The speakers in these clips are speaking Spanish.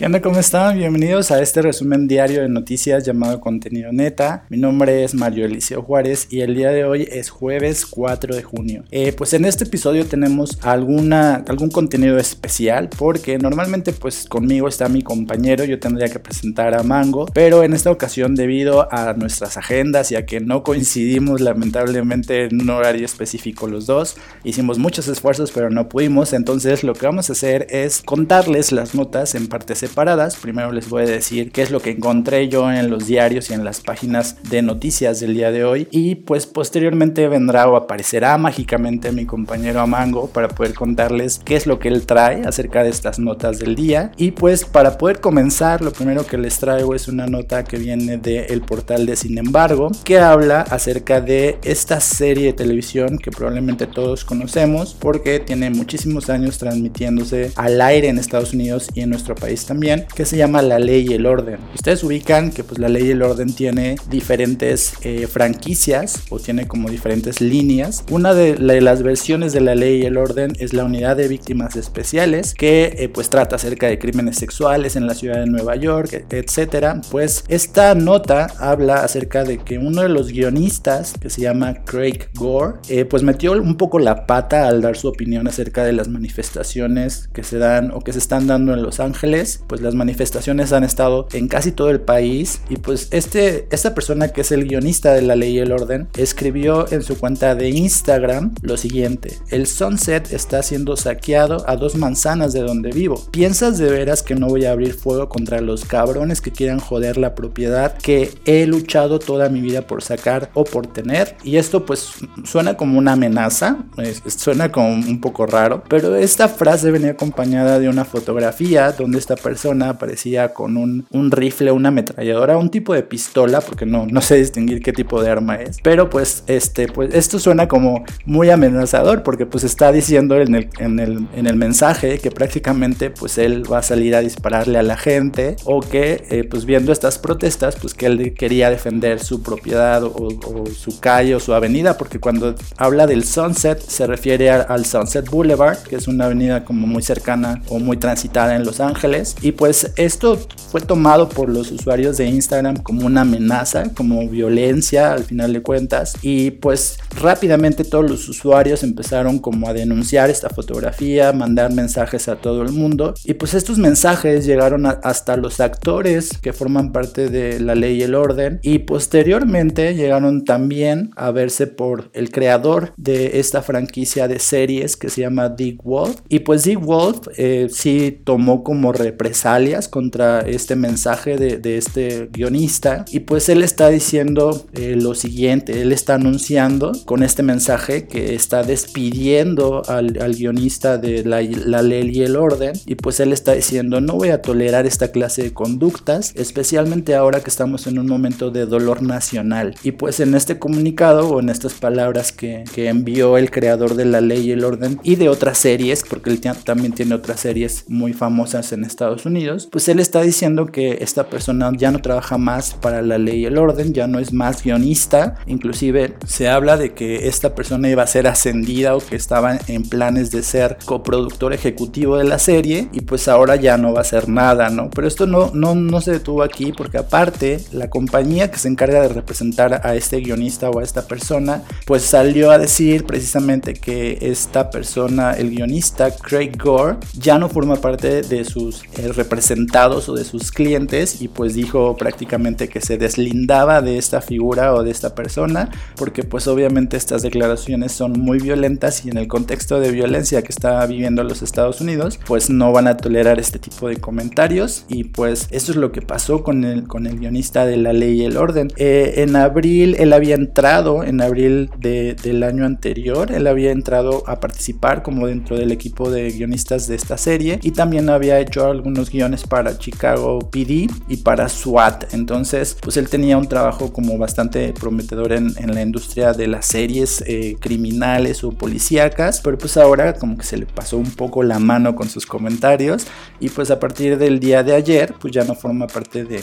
¿Qué onda? ¿Cómo están? Bienvenidos a este resumen diario de noticias llamado Contenido Neta. Mi nombre es Mario Eliseo Juárez y el día de hoy es jueves 4 de junio. Eh, pues en este episodio tenemos alguna, algún contenido especial porque normalmente pues conmigo está mi compañero, yo tendría que presentar a Mango, pero en esta ocasión debido a nuestras agendas y a que no coincidimos lamentablemente en un horario específico los dos, hicimos muchos esfuerzos pero no pudimos, entonces lo que vamos a hacer es contarles las notas en partes paradas. Primero les voy a decir qué es lo que encontré yo en los diarios y en las páginas de noticias del día de hoy. Y pues posteriormente vendrá o aparecerá mágicamente mi compañero Amango para poder contarles qué es lo que él trae acerca de estas notas del día. Y pues para poder comenzar, lo primero que les traigo es una nota que viene del portal de Sin embargo, que habla acerca de esta serie de televisión que probablemente todos conocemos porque tiene muchísimos años transmitiéndose al aire en Estados Unidos y en nuestro país también que se llama La Ley y el Orden. Ustedes ubican que pues La Ley y el Orden tiene diferentes eh, franquicias o tiene como diferentes líneas. Una de, las versiones de La Ley y el Orden es la Unidad de Víctimas Especiales que eh, pues trata acerca de crímenes sexuales en la ciudad de Nueva York, etcétera. Pues esta nota habla acerca de que uno de los guionistas que se llama Craig Gore eh, pues metió un poco la pata al dar su opinión acerca de las manifestaciones que se dan o que se están dando en Los Ángeles pues las manifestaciones han estado en casi todo el país y pues este, esta persona que es el guionista de La Ley y el Orden escribió en su cuenta de Instagram lo siguiente, el Sunset está siendo saqueado a dos manzanas de donde vivo. ¿Piensas de veras que no voy a abrir fuego contra los cabrones que quieran joder la propiedad que he luchado toda mi vida por sacar o por tener? Y esto pues suena como una amenaza, suena como un poco raro, pero esta frase venía acompañada de una fotografía donde esta persona aparecía con un, un, rifle, una ametralladora, un tipo de pistola, porque no, no sé distinguir qué tipo de arma es. Pero pues, este, pues esto suena como muy amenazador, porque pues está diciendo en el, en el, en el mensaje que prácticamente pues él va a salir a dispararle a la gente o que eh, pues viendo estas protestas pues que él quería defender su propiedad o, su calle o su avenida, porque cuando habla del Sunset se refiere al Sunset Boulevard, que es una avenida como muy cercana o muy transitada en Los Ángeles y pues esto fue tomado por los usuarios de Instagram como una amenaza, como violencia al final de cuentas. Y pues rápidamente todos los usuarios empezaron como a denunciar esta fotografía, mandar mensajes a todo el mundo. Y pues estos mensajes llegaron hasta los actores que forman parte de la ley y el orden. Y posteriormente llegaron también a verse por el creador de esta franquicia de series que se llama Dick Wolf. Y pues Dick Wolf eh, sí tomó como representación alias contra este mensaje de, este guionista. Y pues él está diciendo eh, lo siguiente, él está anunciando con este mensaje que está despidiendo al, guionista de la, la, ley y el orden. Y pues él está diciendo no voy a tolerar esta clase de conductas, especialmente ahora que estamos en un momento de dolor nacional y pues en este comunicado o en estas palabras que, que envió el creador de la ley y el orden y de otras series, porque él también tiene otras series muy famosas en Estados Unidos, pues él está diciendo que esta persona ya no trabaja más para la ley y el orden, ya no es más guionista, inclusive se habla de que esta persona iba a ser ascendida o que estaba en planes de ser coproductor ejecutivo de la serie y pues ahora ya no va a hacer nada, ¿no? Pero esto no, no, no se detuvo aquí porque aparte la compañía que se encarga de representar a este guionista o a esta persona, pues salió a decir precisamente que esta persona, el guionista Craig Gore, ya no forma parte de sus representados o de sus clientes y pues dijo prácticamente que se deslindaba de esta figura o de esta persona porque pues obviamente estas declaraciones son muy violentas y en el contexto de violencia que está viviendo los Estados Unidos pues no van a tolerar este tipo de comentarios y pues eso es lo que pasó con el, con el guionista de La Ley y el Orden. Eh, en abril él había entrado, en abril del año anterior, él había entrado a participar como dentro del equipo de guionistas de esta serie y también había hecho algunos guiones para Chicago PD y para SWAT. Entonces, pues él tenía un trabajo como bastante prometedor en, la industria de las series eh, criminales o policíacas, pero pues ahora como que se le pasó un poco la mano con sus comentarios y pues a partir del día de ayer, pues ya no forma parte de,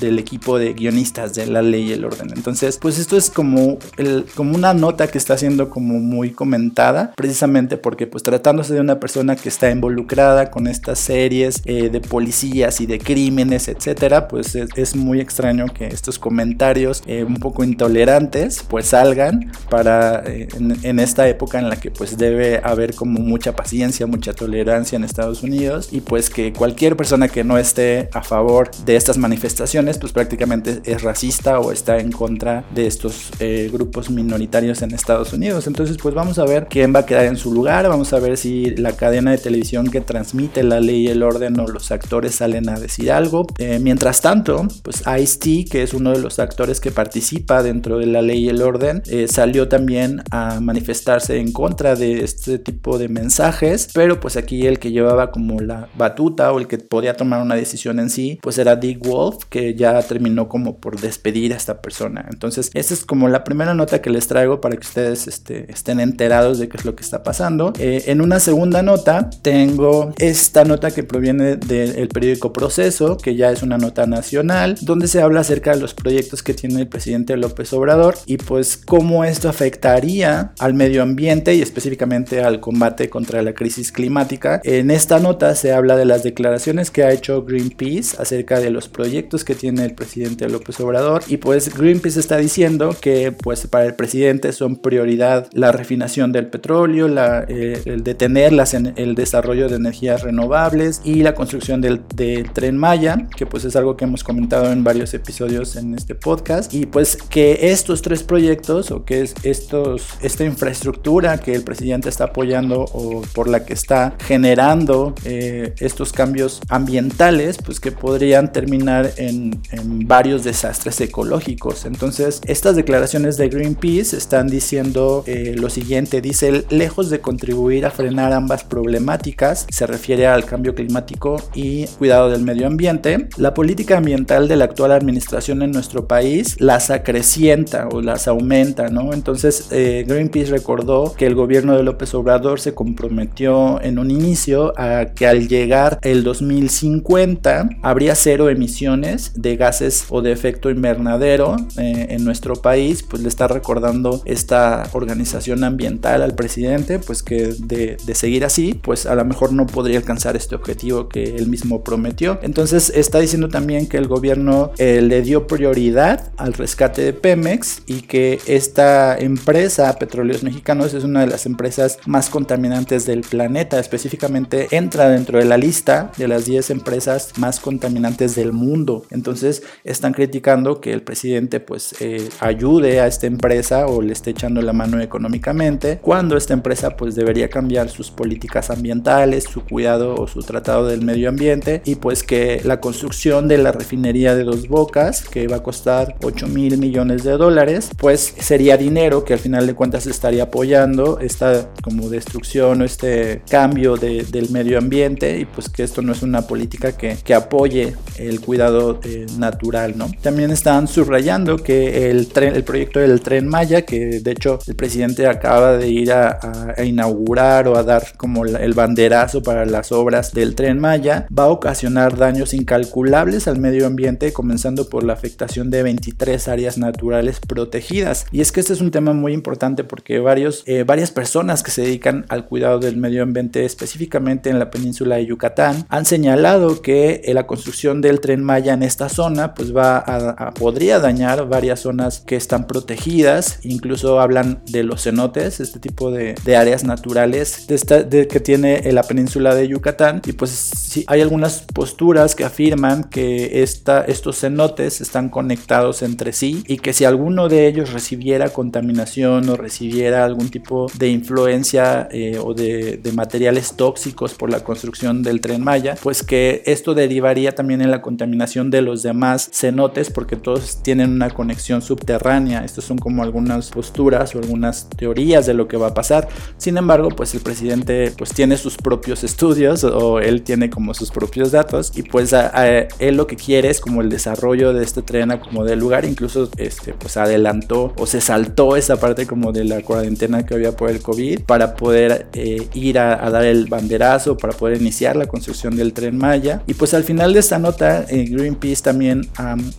del equipo de guionistas de la ley y el orden. Entonces, pues esto es como, el, como una nota que está siendo como muy comentada, precisamente porque pues tratándose de una persona que está involucrada con estas series eh, de de policías y de crímenes, etcétera, pues es, muy extraño que estos comentarios eh, un poco intolerantes pues salgan para eh, en, esta época en la que pues debe haber como mucha paciencia, mucha tolerancia en Estados Unidos y pues que cualquier persona que no esté a favor de estas manifestaciones pues prácticamente es racista o está en contra de estos eh, grupos minoritarios en Estados Unidos. Entonces pues vamos a ver quién va a quedar en su lugar, vamos a ver si la cadena de televisión que transmite la ley y el orden o los actores salen a decir algo. Eh, mientras tanto, pues Ice-T, que es uno de los actores que participa dentro de la ley y el orden, eh, salió también a manifestarse en contra de este tipo de mensajes, pero pues aquí el que llevaba como la batuta o el que podía tomar una decisión en sí, pues era Dick Wolf, que ya terminó como por despedir a esta persona. Entonces, esta es como la primera nota que les traigo para que ustedes este, estén enterados de qué es lo que está pasando. Eh, en una segunda nota, tengo esta nota que proviene del periódico Proceso, que ya es una nota nacional, donde se habla acerca de los proyectos que tiene el presidente López Obrador y pues cómo esto afectaría al medio ambiente y específicamente al combate contra la crisis climática. En esta nota se habla de las declaraciones que ha hecho Greenpeace acerca de los proyectos que tiene el presidente López Obrador y pues Greenpeace está diciendo que pues para el presidente son prioridad la refinación del petróleo, la, eh, el detener el desarrollo de energías renovables y la construcción del, del tren Maya, que pues es algo que hemos comentado en varios episodios en este podcast y pues que estos tres proyectos o que es estos, esta infraestructura que el presidente está apoyando o por la que está generando eh, estos cambios ambientales, pues que podrían terminar en, varios desastres ecológicos. Entonces, estas declaraciones de Greenpeace están diciendo eh, lo siguiente, dice, lejos de contribuir a frenar ambas problemáticas, se refiere al cambio climático y cuidado del medio ambiente, la política ambiental de la actual administración en nuestro país las acrecienta o las aumenta, ¿no? Entonces, eh, Greenpeace recordó que el gobierno de López Obrador se comprometió en un inicio a que al llegar el 2050 habría cero emisiones de gases o de efecto invernadero eh, en nuestro país, pues le está recordando esta organización ambiental al presidente, pues que de, seguir así, pues a lo mejor no podría alcanzar este objetivo que él mismo prometió. Entonces está diciendo también que el gobierno eh, le dio prioridad al rescate de Pemex y que esta empresa, Petróleos Mexicanos, es una de las empresas más contaminantes del planeta, específicamente entra dentro de la lista de las 10 empresas más contaminantes del mundo. Entonces están criticando que el presidente pues eh, ayude a esta empresa o le esté echando la mano económicamente cuando esta empresa pues debería cambiar sus políticas ambientales, su cuidado o su tratado del medio ambiente y pues que la construcción de la refinería de Dos Bocas que va a costar 8 mil millones de dólares pues sería dinero que al final de cuentas estaría apoyando esta como destrucción o este cambio del medio ambiente y pues que esto no es una política que, que apoye el cuidado eh, natural, ¿no? También están subrayando que el, tren, el proyecto del tren Maya, que de hecho el presidente acaba de ir a, inaugurar o a dar como el banderazo para las obras del tren Maya, va a ocasionar daños incalculables al medio ambiente, comenzando por la afectación de 23 áreas naturales protegidas. Y es que este es un tema muy importante porque varios, eh, varias personas que se dedican al cuidado del medio ambiente, específicamente en la península de Yucatán, han señalado que eh, la construcción del tren Maya en esta zona pues va podría dañar varias zonas que están protegidas, incluso hablan de los cenotes, este tipo de, áreas naturales de que tiene la península de Yucatán y pues sí, hay algunas posturas que afirman que esta, estos cenotes están conectados entre sí y que si alguno de ellos recibiera contaminación o recibiera algún tipo de influencia eh, o de, de materiales tóxicos por la construcción del tren Maya, pues que esto derivaría también en la contaminación de los demás cenotes porque todos tienen una conexión subterránea. Estas son como algunas posturas o algunas teorías de lo que va a pasar. Sin embargo, pues el presidente pues tiene sus propios estudios o él tiene como sus propios datos y pues él lo que quiere es como el desarrollo de este tren como del lugar. Incluso este pues adelantó o se saltó esa parte como de la cuarentena que había por el COVID para poder eh, ir a, dar el banderazo, para poder iniciar la construcción del tren Maya. Y pues al final de esta nota, eh, Greenpeace también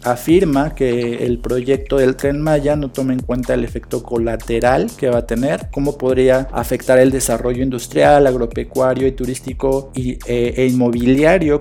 afirma que el proyecto del tren Maya no toma en cuenta el efecto colateral que va a tener, cómo podría afectar el desarrollo industrial, agropecuario y turístico y, eh, e inmobiliario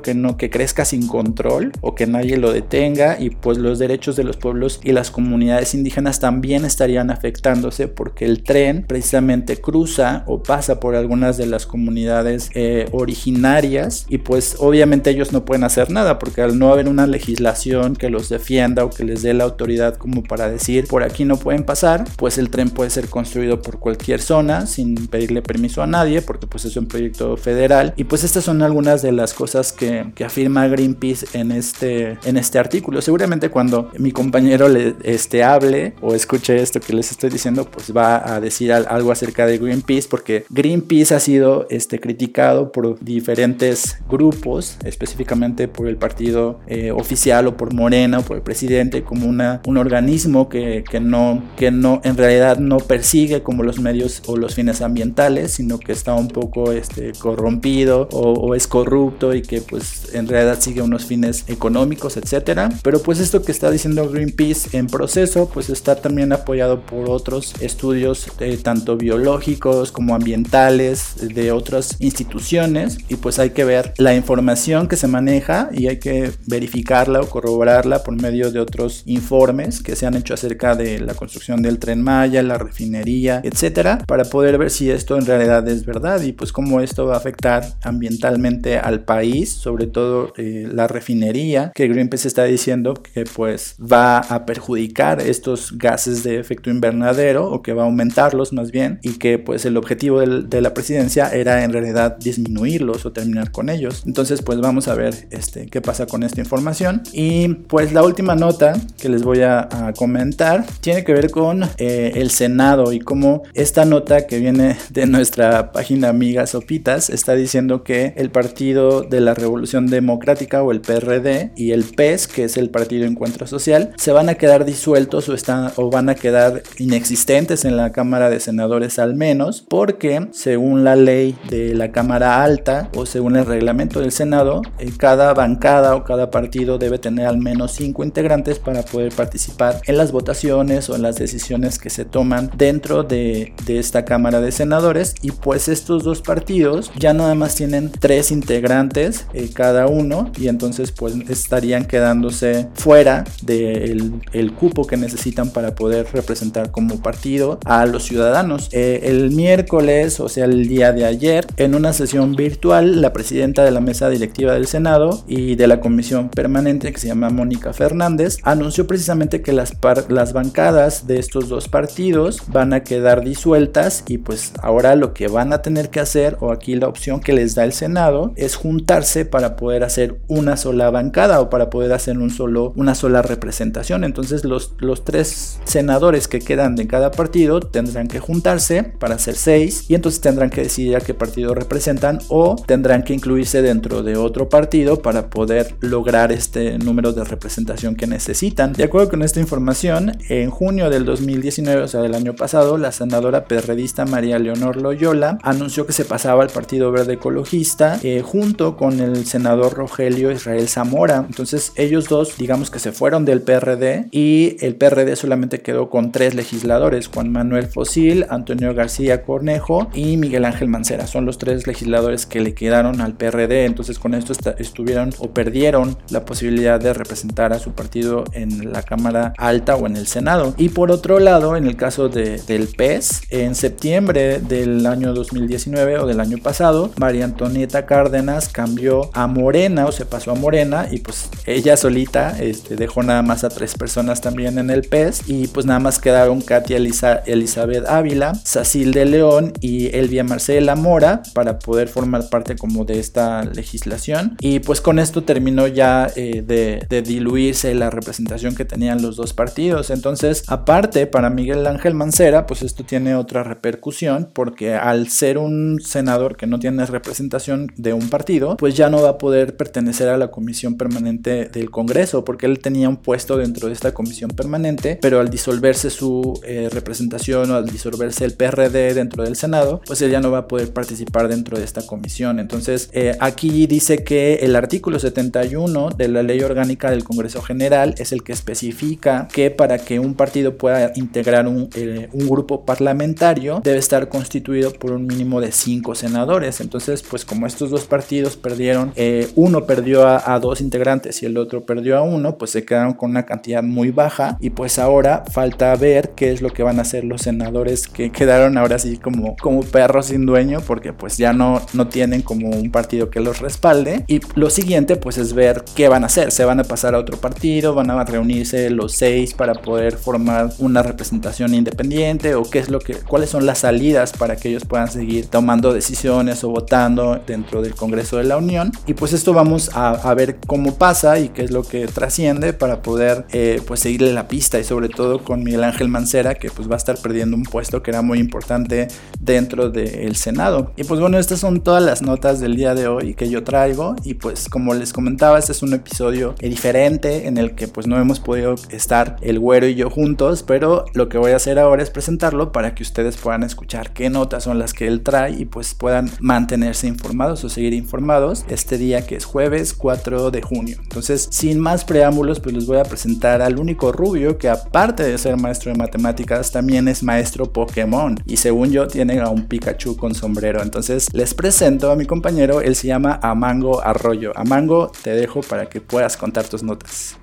que no que crezca sin control o que nadie lo detenga y pues los derechos de los pueblos y las comunidades indígenas también estarían afectándose porque el tren precisamente cruza o pasa por algunas de las comunidades eh, originarias y pues obviamente ellos no pueden hacer nada porque al no haber una legislación que los defienda o que les dé la autoridad como para decir por aquí no pueden pasar, pues el tren puede ser construido por cualquier zona sin pedirle permiso a nadie porque pues es un proyecto federal. Y pues estas son algunas de las cosas que, que afirma Greenpeace en este, en este artículo. Seguramente cuando mi compañero le este, hable o escuche esto que les estoy diciendo pues va a decir algo acerca de Greenpeace porque Greenpeace ha sido este, criticado por diferentes grupos, específicamente por el partido eh, oficial o por Morena o por el presidente como una, un organismo que, que, no, que no en realidad no persigue como los medios o los fines ambientales, sino que está un poco este, corrompido o, o es corrupto y que pues en realidad sigue unos fines económicos, etcétera. Pero pues esto que está diciendo Greenpeace en proceso pues está también apoyado por otros estudios eh, tanto biológicos como ambientales de otras instituciones y pues hay que ver la información que se maneja y hay que verificarla o corroborarla por medio de otros informes que se han hecho acerca de la construcción del tren Maya, la refinería, etcétera, para poder ver si esto en realidad es verdad y pues cómo esto va a afectar ambientalmente al país, sobre todo eh, la refinería, que Greenpeace está diciendo que pues va a perjudicar estos gases de efecto invernadero o que va a aumentarlos más bien y que pues el objetivo de la presidencia era en realidad disminuirlos o terminar con ellos. Entonces pues vamos a ver este, qué pasa con esta información. Y pues la última nota que les voy a, comentar tiene que ver con eh, el Senado y cómo esta nota que viene de nuestra página amiga Sopitas está diciendo que el Partido de la Revolución Democrática o el PRD y el PES, que es el Partido Encuentro Social, se van a quedar disueltos o, están, o van a quedar inexistentes en la Cámara de Senadores al menos, porque según la ley de la Cámara Alta o según el reglamento del Senado, eh, cada bancada o cada partido debe tener al menos cinco integrantes para poder participar en las votaciones o en las decisiones que se toman dentro de, de esta Cámara de Senadores. Y pues estos dos partidos ya nada más tienen tres integrantes eh, cada uno y entonces pues estarían quedándose fuera del el cupo que necesitan para poder representar como partido a los ciudadanos. Eh, el miércoles, o sea, el día de ayer, en una sesión virtual, la presidenta de la mesa directiva del Senado y de la comisión permanente, que se llama Mónica Fernández, anunció precisamente que las, las bancadas de estos dos partidos van a quedar disueltas y pues ahora lo que van a tener que hacer, o aquí la opción que les da el Senado, es juntarse para poder hacer una sola bancada o para poder hacer un solo, una sola representación. Entonces los, los tres senadores que quedan de cada partido tendrán que juntarse para hacer seis y entonces tendrán que decidir a qué partido representan o tendrán que incluirse dentro de otro partido para poder lograr este número de representación que necesitan. De acuerdo con esta información, en junio del 2019, o sea del año pasado, la senadora perredista María Leonor Loyola anunció que se pasaba al Partido Verde Ecologista eh, junto con el senador Rogelio Israel Zamora. Entonces ellos dos digamos que se fueron del PRD y el PRD solamente quedó con tres legisladores, Juan Manuel Fosil, Antonio García Cornejo y Miguel Ángel Mancera. Son los tres legisladores que le quedaron al PRD, entonces con esto estuvieron o perdieron la posibilidad de representar a su partido en la Cámara Alta o en el Senado. Y por otro lado, en el caso de, del PES, en septiembre del año 2019 o del año pasado, María Antonieta Cárdenas cambió a Morena o se pasó a Morena y pues ella solita este, dejó nada más a tres personas también en el PES y pues nada más quedaron Katia Elizabeth Ávila, Sacil de León y Elvia Marcela Mora para poder formar parte como de esta legislación. Y pues con esto terminó ya eh, de, de diluirse la representación que tenían los dos partidos. Entonces aparte para Miguel Ángel Mancera pues esto tiene otra repercusión porque al ser un senador que no tiene representación de un partido pues ya no va a poder pertenecer a la comisión permanente del Congreso porque él tenía un puesto dentro de esta comisión permanente pero al disolverse su eh, representación o al disolverse el PRD dentro del Senado, pues él ya no va a poder participar dentro de esta comisión. Entonces, eh, aquí dice que el artículo 71 de la ley orgánica del Congreso General es el que especifica que para que un partido pueda integrar un, eh, un grupo parlamentario debe estar constituido por un mínimo de cinco senadores. Entonces, pues como estos dos partidos perdieron, eh, uno perdió a, dos integrantes y el otro perdió a uno, pues se quedaron con una cantidad muy baja y pues ahora falta ver qué es lo que van a hacer los senadores que quedaron ahora sí como, como perros sin dueño porque pues ya no, no tienen como un partido que los respalde. Y lo siguiente pues es ver qué van a hacer, se van a pasar a otro partido, van a reunirse los seis para poder formar una representación independiente o qué es lo que, cuáles son las salidas para que ellos puedan seguir tomando decisiones o votando dentro del Congreso de la Unión. Y pues esto vamos a, ver cómo pasa y qué es lo que trasciende para poder eh, pues seguirle la pista. Y sobre todo con Miguel Ángel Mancera que pues va a estar perdiendo un puesto que era muy importante dentro del Senado. Y pues bueno estas son todas las notas del día de hoy que yo traigo. Y pues como les comentaba este es un episodio diferente en el que pues no hemos podido estar el güero y yo juntos. Pero lo que voy a hacer ahora es presentarlo para que ustedes puedan escuchar qué notas son las que él trae y pues puedan mantenerse informados o seguir informados este día que es jueves 4 de junio. Entonces, sin más preámbulos, pues les voy a presentar al único rubio que aparte de ser maestro de matemáticas, también es maestro Pokémon y según yo tiene a un Pikachu con sombrero. Entonces, les presento a mi compañero, él se llama Amango Arroyo. Amango, te dejo para que puedas contar tus notas.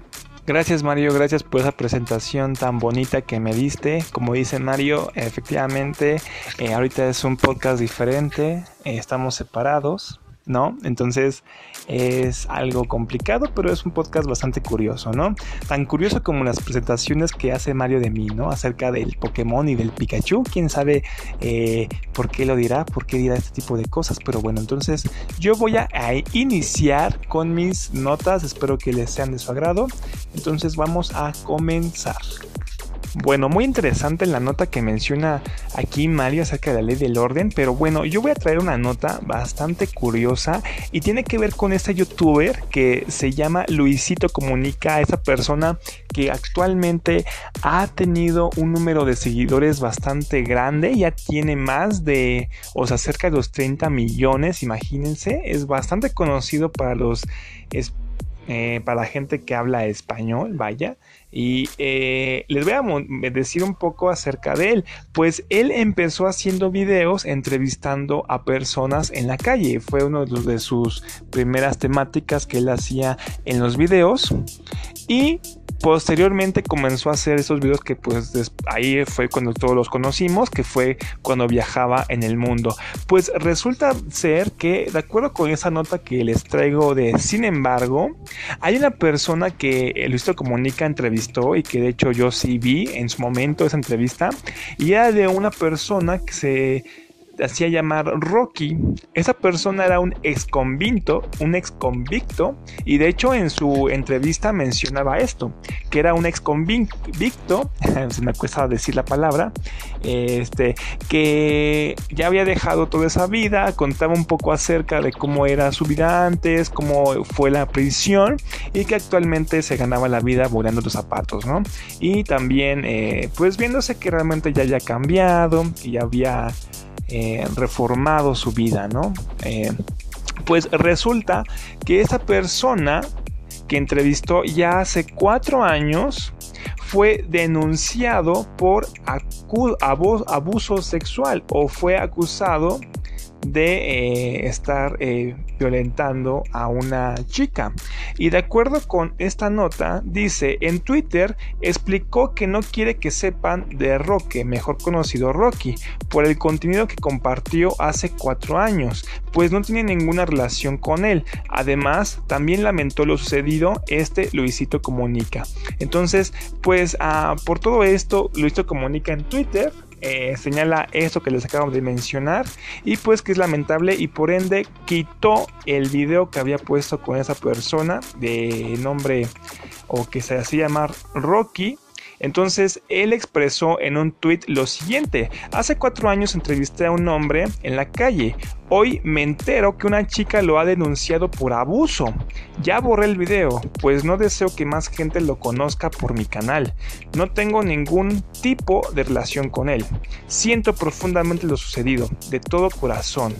Gracias Mario, gracias por esa presentación tan bonita que me diste. Como dice Mario, efectivamente, eh, ahorita es un podcast diferente, eh, estamos separados, ¿no? Entonces es algo complicado, pero es un podcast bastante curioso, ¿no? Tan curioso como las presentaciones que hace Mario de mí, ¿no? Acerca del Pokémon y del Pikachu. Quién sabe eh, por qué lo dirá, por qué dirá este tipo de cosas, pero bueno, entonces yo voy a, a iniciar con mis notas, espero que les sean de su agrado. Entonces vamos a comenzar. Bueno, muy interesante la nota que menciona aquí Mario acerca de la ley del orden, pero bueno, yo voy a traer una nota bastante curiosa y tiene que ver con este youtuber que se llama Luisito Comunica, esa persona que actualmente ha tenido un número de seguidores bastante grande, ya tiene más de, o sea, cerca de los 30 millones, imagínense, es bastante conocido para los... Eh, para la gente que habla español, vaya. Y eh, les voy a decir un poco acerca de él. Pues él empezó haciendo videos entrevistando a personas en la calle. Fue una de sus primeras temáticas que él hacía en los videos. Y posteriormente comenzó a hacer esos videos que pues ahí fue cuando todos los conocimos, que fue cuando viajaba en el mundo. Pues resulta ser que, de acuerdo con esa nota que les traigo de Sin embargo, hay una persona que Luisito Comunica entrevistó y que de hecho yo sí vi en su momento esa entrevista y era de una persona que se hacía llamar Rocky. Esa persona era un ex convicto, un ex convicto, y de hecho en su entrevista mencionaba esto, que era un ex convicto, se me cuesta decir la palabra, este, que ya había dejado toda esa vida, contaba un poco acerca de cómo era su vida antes, cómo fue la prisión y que actualmente se ganaba la vida volando los zapatos, ¿no? Y también, eh, pues viéndose que realmente ya había cambiado y había eh, reformado su vida, ¿no? Eh, pues resulta que esa persona que entrevistó ya hace cuatro años fue denunciado por abuso sexual o fue acusado de eh, estar eh, violentando a una chica. Y de acuerdo con esta nota, dice, en Twitter explicó que no quiere que sepan de Roque, mejor conocido Rocky, por el contenido que compartió hace cuatro años, pues no tiene ninguna relación con él. Además, también lamentó lo sucedido, este Luisito Comunica. Entonces, pues ah, por todo esto, Luisito Comunica en Twitter eh, señala esto que les acabo de mencionar y pues que es lamentable y por ende quitó el video que había puesto con esa persona de nombre o que se hacía llamar Rocky entonces él expresó en un tweet lo siguiente, hace cuatro años entrevisté a un hombre en la calle, hoy me entero que una chica lo ha denunciado por abuso, ya borré el video, pues no deseo que más gente lo conozca por mi canal, no tengo ningún tipo de relación con él, siento profundamente lo sucedido, de todo corazón,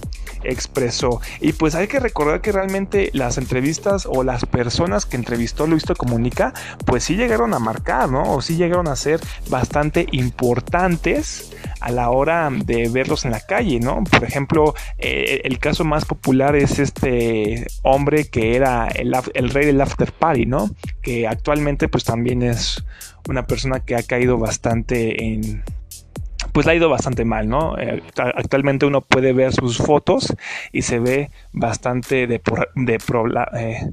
expresó. Y pues hay que recordar que realmente las entrevistas o las personas que entrevistó Luis Comunica, pues sí llegaron a marcar, ¿no? O sí llegaron a ser bastante importantes a la hora de verlos en la calle, ¿no? Por ejemplo, eh, el caso más popular es este hombre que era el, rey del after party, ¿no? Que actualmente pues también es una persona que ha caído bastante en pues le ha ido bastante mal, ¿no? Eh, actualmente uno puede ver sus fotos y se ve bastante de de eh,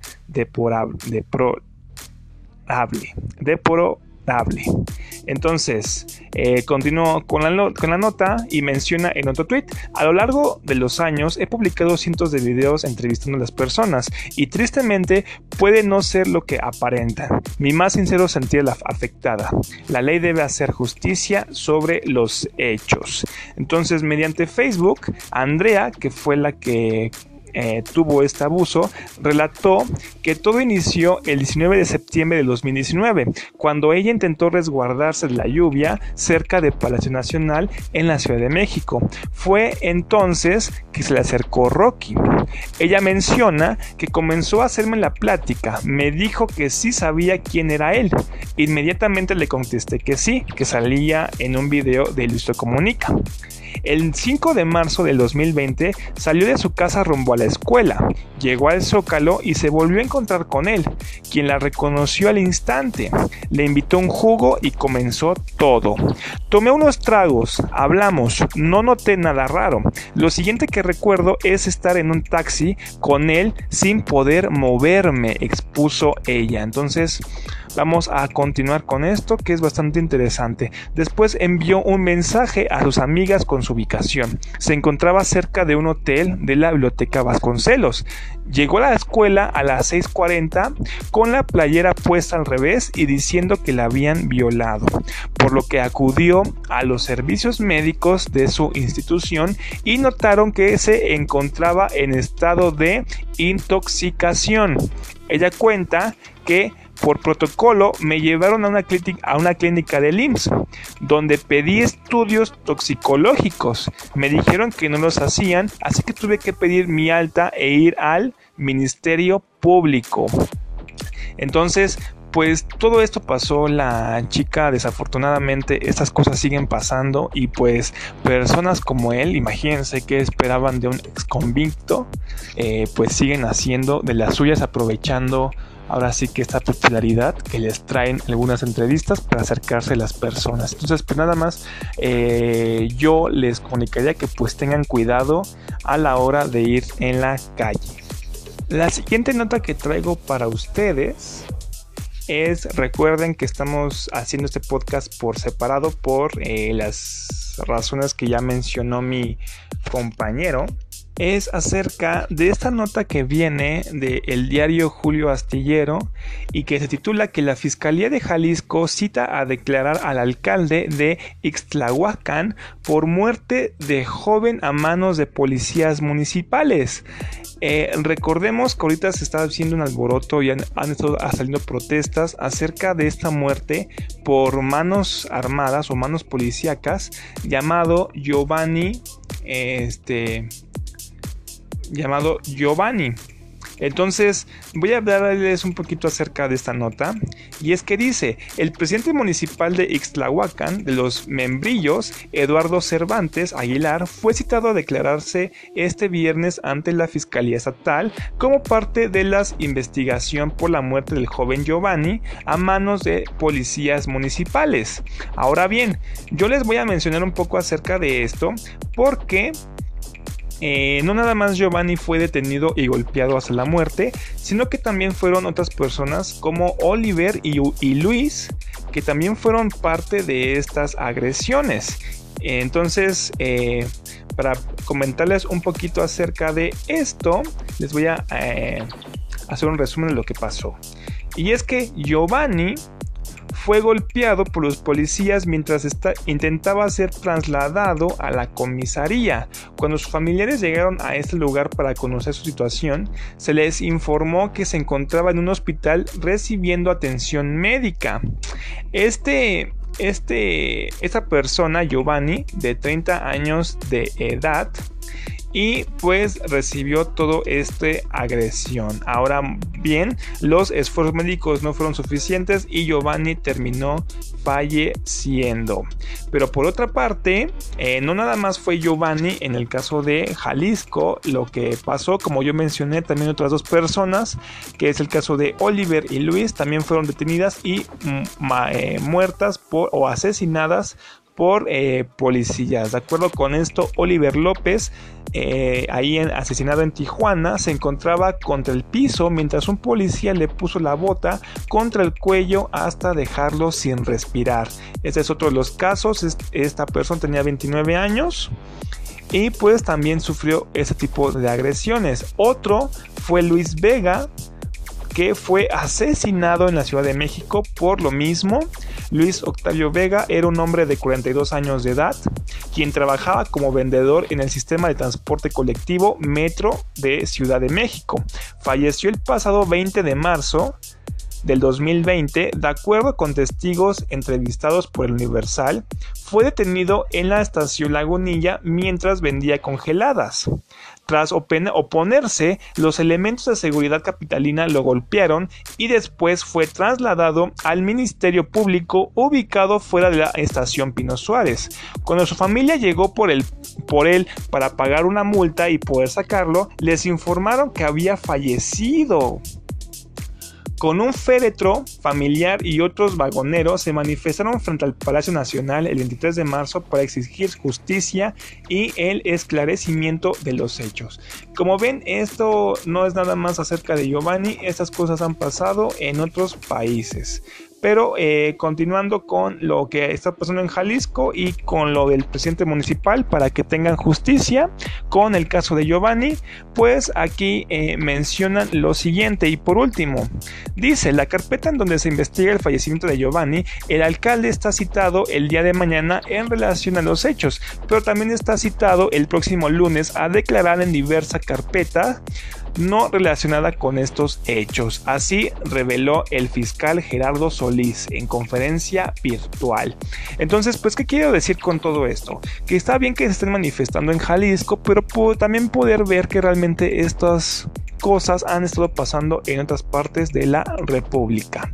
Entonces, eh, continúo con la, con la nota y menciona en otro tweet, a lo largo de los años he publicado cientos de videos entrevistando a las personas y tristemente puede no ser lo que aparentan. Mi más sincero sentir la afectada. La ley debe hacer justicia sobre los hechos. Entonces, mediante Facebook, Andrea, que fue la que eh, tuvo este abuso, relató que todo inició el 19 de septiembre de 2019, cuando ella intentó resguardarse de la lluvia cerca de Palacio Nacional en la Ciudad de México. Fue entonces que se le acercó Rocky. Ella menciona que comenzó a hacerme la plática, me dijo que sí sabía quién era él. Inmediatamente le contesté que sí, que salía en un video de Listo Comunica. El 5 de marzo del 2020 salió de su casa rumbo a la escuela, llegó al zócalo y se volvió a encontrar con él, quien la reconoció al instante. Le invitó un jugo y comenzó todo. Tomé unos tragos, hablamos, no noté nada raro. Lo siguiente que recuerdo es estar en un taxi con él sin poder moverme, expuso ella. Entonces, Vamos a continuar con esto que es bastante interesante. Después envió un mensaje a sus amigas con su ubicación. Se encontraba cerca de un hotel de la biblioteca Vasconcelos. Llegó a la escuela a las 6.40 con la playera puesta al revés y diciendo que la habían violado, por lo que acudió a los servicios médicos de su institución y notaron que se encontraba en estado de intoxicación. Ella cuenta que por protocolo me llevaron a una, clínica, a una clínica del IMSS, donde pedí estudios toxicológicos. Me dijeron que no los hacían, así que tuve que pedir mi alta e ir al Ministerio Público. Entonces, pues todo esto pasó, la chica desafortunadamente estas cosas siguen pasando y pues personas como él, imagínense que esperaban de un ex convicto, eh, pues siguen haciendo de las suyas aprovechando ahora sí que esta popularidad que les traen algunas entrevistas para acercarse a las personas. Entonces, pues nada más, eh, yo les comunicaría que pues tengan cuidado a la hora de ir en la calle. La siguiente nota que traigo para ustedes es, recuerden que estamos haciendo este podcast por separado por eh, las razones que ya mencionó mi compañero es acerca de esta nota que viene del diario Julio Astillero y que se titula que la Fiscalía de Jalisco cita a declarar al alcalde de Ixtlahuacán por muerte de joven a manos de policías municipales. Eh, recordemos que ahorita se está haciendo un alboroto y han, estado saliendo protestas acerca de esta muerte por manos armadas o manos policíacas llamado Giovanni este llamado Giovanni. Entonces voy a hablarles un poquito acerca de esta nota y es que dice, el presidente municipal de Ixtlahuacán de los Membrillos, Eduardo Cervantes Aguilar, fue citado a declararse este viernes ante la Fiscalía Estatal como parte de la investigación por la muerte del joven Giovanni a manos de policías municipales. Ahora bien, yo les voy a mencionar un poco acerca de esto porque eh, no nada más Giovanni fue detenido y golpeado hasta la muerte, sino que también fueron otras personas como Oliver y, Luis, que también fueron parte de estas agresiones. Entonces, eh, para comentarles un poquito acerca de esto, les voy a eh, hacer un resumen de lo que pasó. Y es que Giovanni fue golpeado por los policías mientras intentaba ser trasladado a la comisaría. Cuando sus familiares llegaron a este lugar para conocer su situación, se les informó que se encontraba en un hospital recibiendo atención médica. Este este, esta persona, Giovanni, de 30 años de edad, y pues recibió todo este agresión. Ahora bien, los esfuerzos médicos no fueron suficientes y Giovanni terminó falleciendo. Pero por otra parte, eh, no nada más fue Giovanni en el caso de Jalisco, lo que pasó, como yo mencioné, también otras dos personas, que es el caso de Oliver y Luis, también fueron detenidas y mm, eh, muertas o asesinadas por eh, policías. De acuerdo con esto, Oliver López, eh, ahí asesinado en Tijuana, se encontraba contra el piso mientras un policía le puso la bota contra el cuello hasta dejarlo sin respirar. Este es otro de los casos. Esta persona tenía 29 años. Y pues también sufrió ese tipo de agresiones. Otro fue Luis Vega, que fue asesinado en la Ciudad de México por lo mismo. Luis Octavio Vega era un hombre de 42 años de edad, quien trabajaba como vendedor en el sistema de transporte colectivo Metro de Ciudad de México. Falleció el pasado 20 de marzo del 2020, de acuerdo con testigos entrevistados por el Universal, fue detenido en la estación Lagunilla mientras vendía congeladas. Tras oponerse, los elementos de seguridad capitalina lo golpearon y después fue trasladado al Ministerio Público ubicado fuera de la estación Pino Suárez. Cuando su familia llegó por, por él para pagar una multa y poder sacarlo, les informaron que había fallecido. Con un féretro familiar y otros vagoneros se manifestaron frente al Palacio Nacional el 23 de marzo para exigir justicia y el esclarecimiento de los hechos. Como ven, esto no es nada más acerca de Giovanni, estas cosas han pasado en otros países. Pero eh, continuando con lo que está pasando en Jalisco y con lo del presidente municipal para que tengan justicia con el caso de Giovanni, pues aquí eh, mencionan lo siguiente. Y por último, dice la carpeta en donde se investiga el fallecimiento de Giovanni, el alcalde está citado el día de mañana en relación a los hechos, pero también está citado el próximo lunes a declarar en diversa carpeta no relacionada con estos hechos. Así reveló el fiscal Gerardo Solís en conferencia virtual. Entonces, pues, ¿qué quiero decir con todo esto? Que está bien que se estén manifestando en Jalisco, pero también poder ver que realmente estas cosas han estado pasando en otras partes de la República.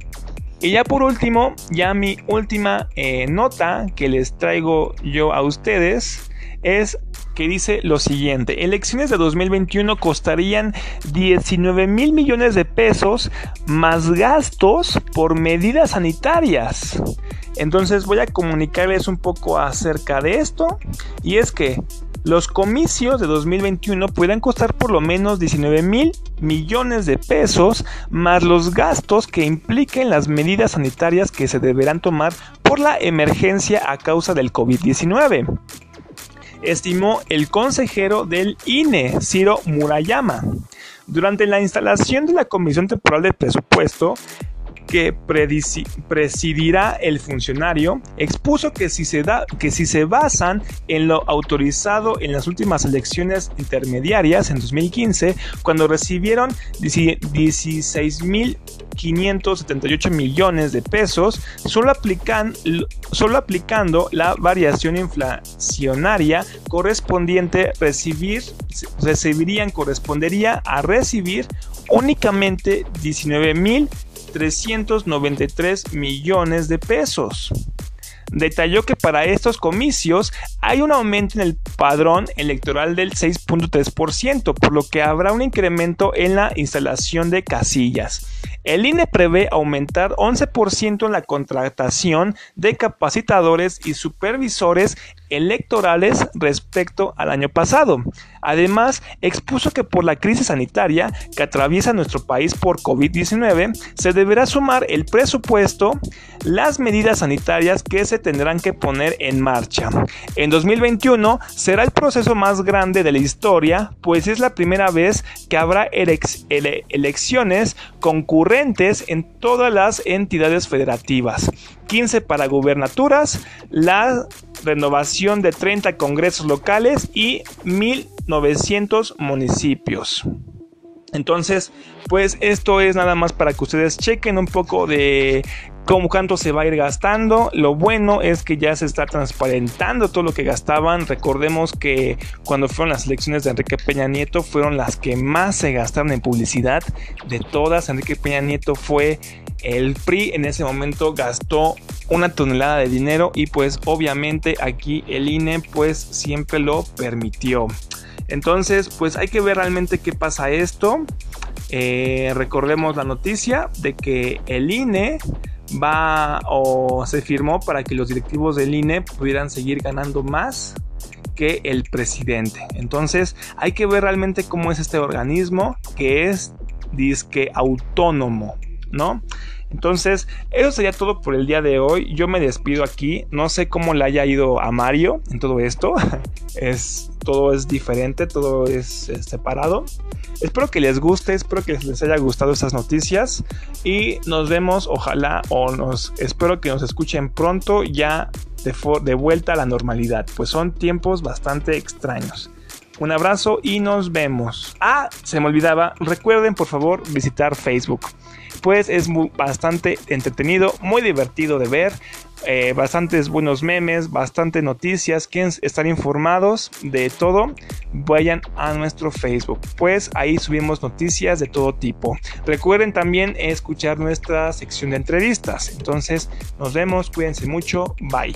Y ya por último, ya mi última eh, nota que les traigo yo a ustedes es que dice lo siguiente, elecciones de 2021 costarían 19 mil millones de pesos más gastos por medidas sanitarias. Entonces voy a comunicarles un poco acerca de esto y es que los comicios de 2021 pueden costar por lo menos 19 mil millones de pesos más los gastos que impliquen las medidas sanitarias que se deberán tomar por la emergencia a causa del COVID-19 estimó el consejero del INE, Ciro Murayama. Durante la instalación de la Comisión Temporal de Presupuesto, que presidirá el funcionario, expuso que si, se da, que si se basan en lo autorizado en las últimas elecciones intermediarias en 2015, cuando recibieron 16 mil 578 millones de pesos, solo, aplican, solo aplicando la variación inflacionaria correspondiente, recibir, recibirían, correspondería a recibir únicamente 19 mil 393 millones de pesos detalló que para estos comicios hay un aumento en el padrón electoral del 6.3%, por lo que habrá un incremento en la instalación de casillas. El INE prevé aumentar 11% en la contratación de capacitadores y supervisores electorales respecto al año pasado. Además, expuso que por la crisis sanitaria que atraviesa nuestro país por COVID-19, se deberá sumar el presupuesto, las medidas sanitarias que se tendrán que poner en marcha. En 2021 será el proceso más grande de la historia, pues es la primera vez que habrá elecciones concurrentes en todas las entidades federativas. 15 para gubernaturas, la renovación de 30 congresos locales y 1900 municipios. Entonces, pues esto es nada más para que ustedes chequen un poco de cómo cuánto se va a ir gastando. Lo bueno es que ya se está transparentando todo lo que gastaban. Recordemos que cuando fueron las elecciones de Enrique Peña Nieto fueron las que más se gastaron en publicidad de todas. Enrique Peña Nieto fue el PRI en ese momento gastó una tonelada de dinero y pues obviamente aquí el INE pues siempre lo permitió. Entonces pues hay que ver realmente qué pasa esto. Eh, recordemos la noticia de que el INE va o se firmó para que los directivos del INE pudieran seguir ganando más que el presidente. Entonces hay que ver realmente cómo es este organismo que es disque autónomo, ¿no? Entonces, eso sería todo por el día de hoy. Yo me despido aquí. No sé cómo le haya ido a Mario en todo esto. es, todo es diferente, todo es, separado. Espero que les guste, espero que les haya gustado estas noticias. Y nos vemos, ojalá, o nos espero que nos escuchen pronto ya de, de vuelta a la normalidad. Pues son tiempos bastante extraños. Un abrazo y nos vemos. Ah, se me olvidaba, recuerden por favor visitar Facebook pues es bastante entretenido, muy divertido de ver. Eh, bastantes buenos memes, bastante noticias, quieren estar informados de todo, vayan a nuestro Facebook, pues ahí subimos noticias de todo tipo. Recuerden también escuchar nuestra sección de entrevistas. Entonces, nos vemos, cuídense mucho, bye.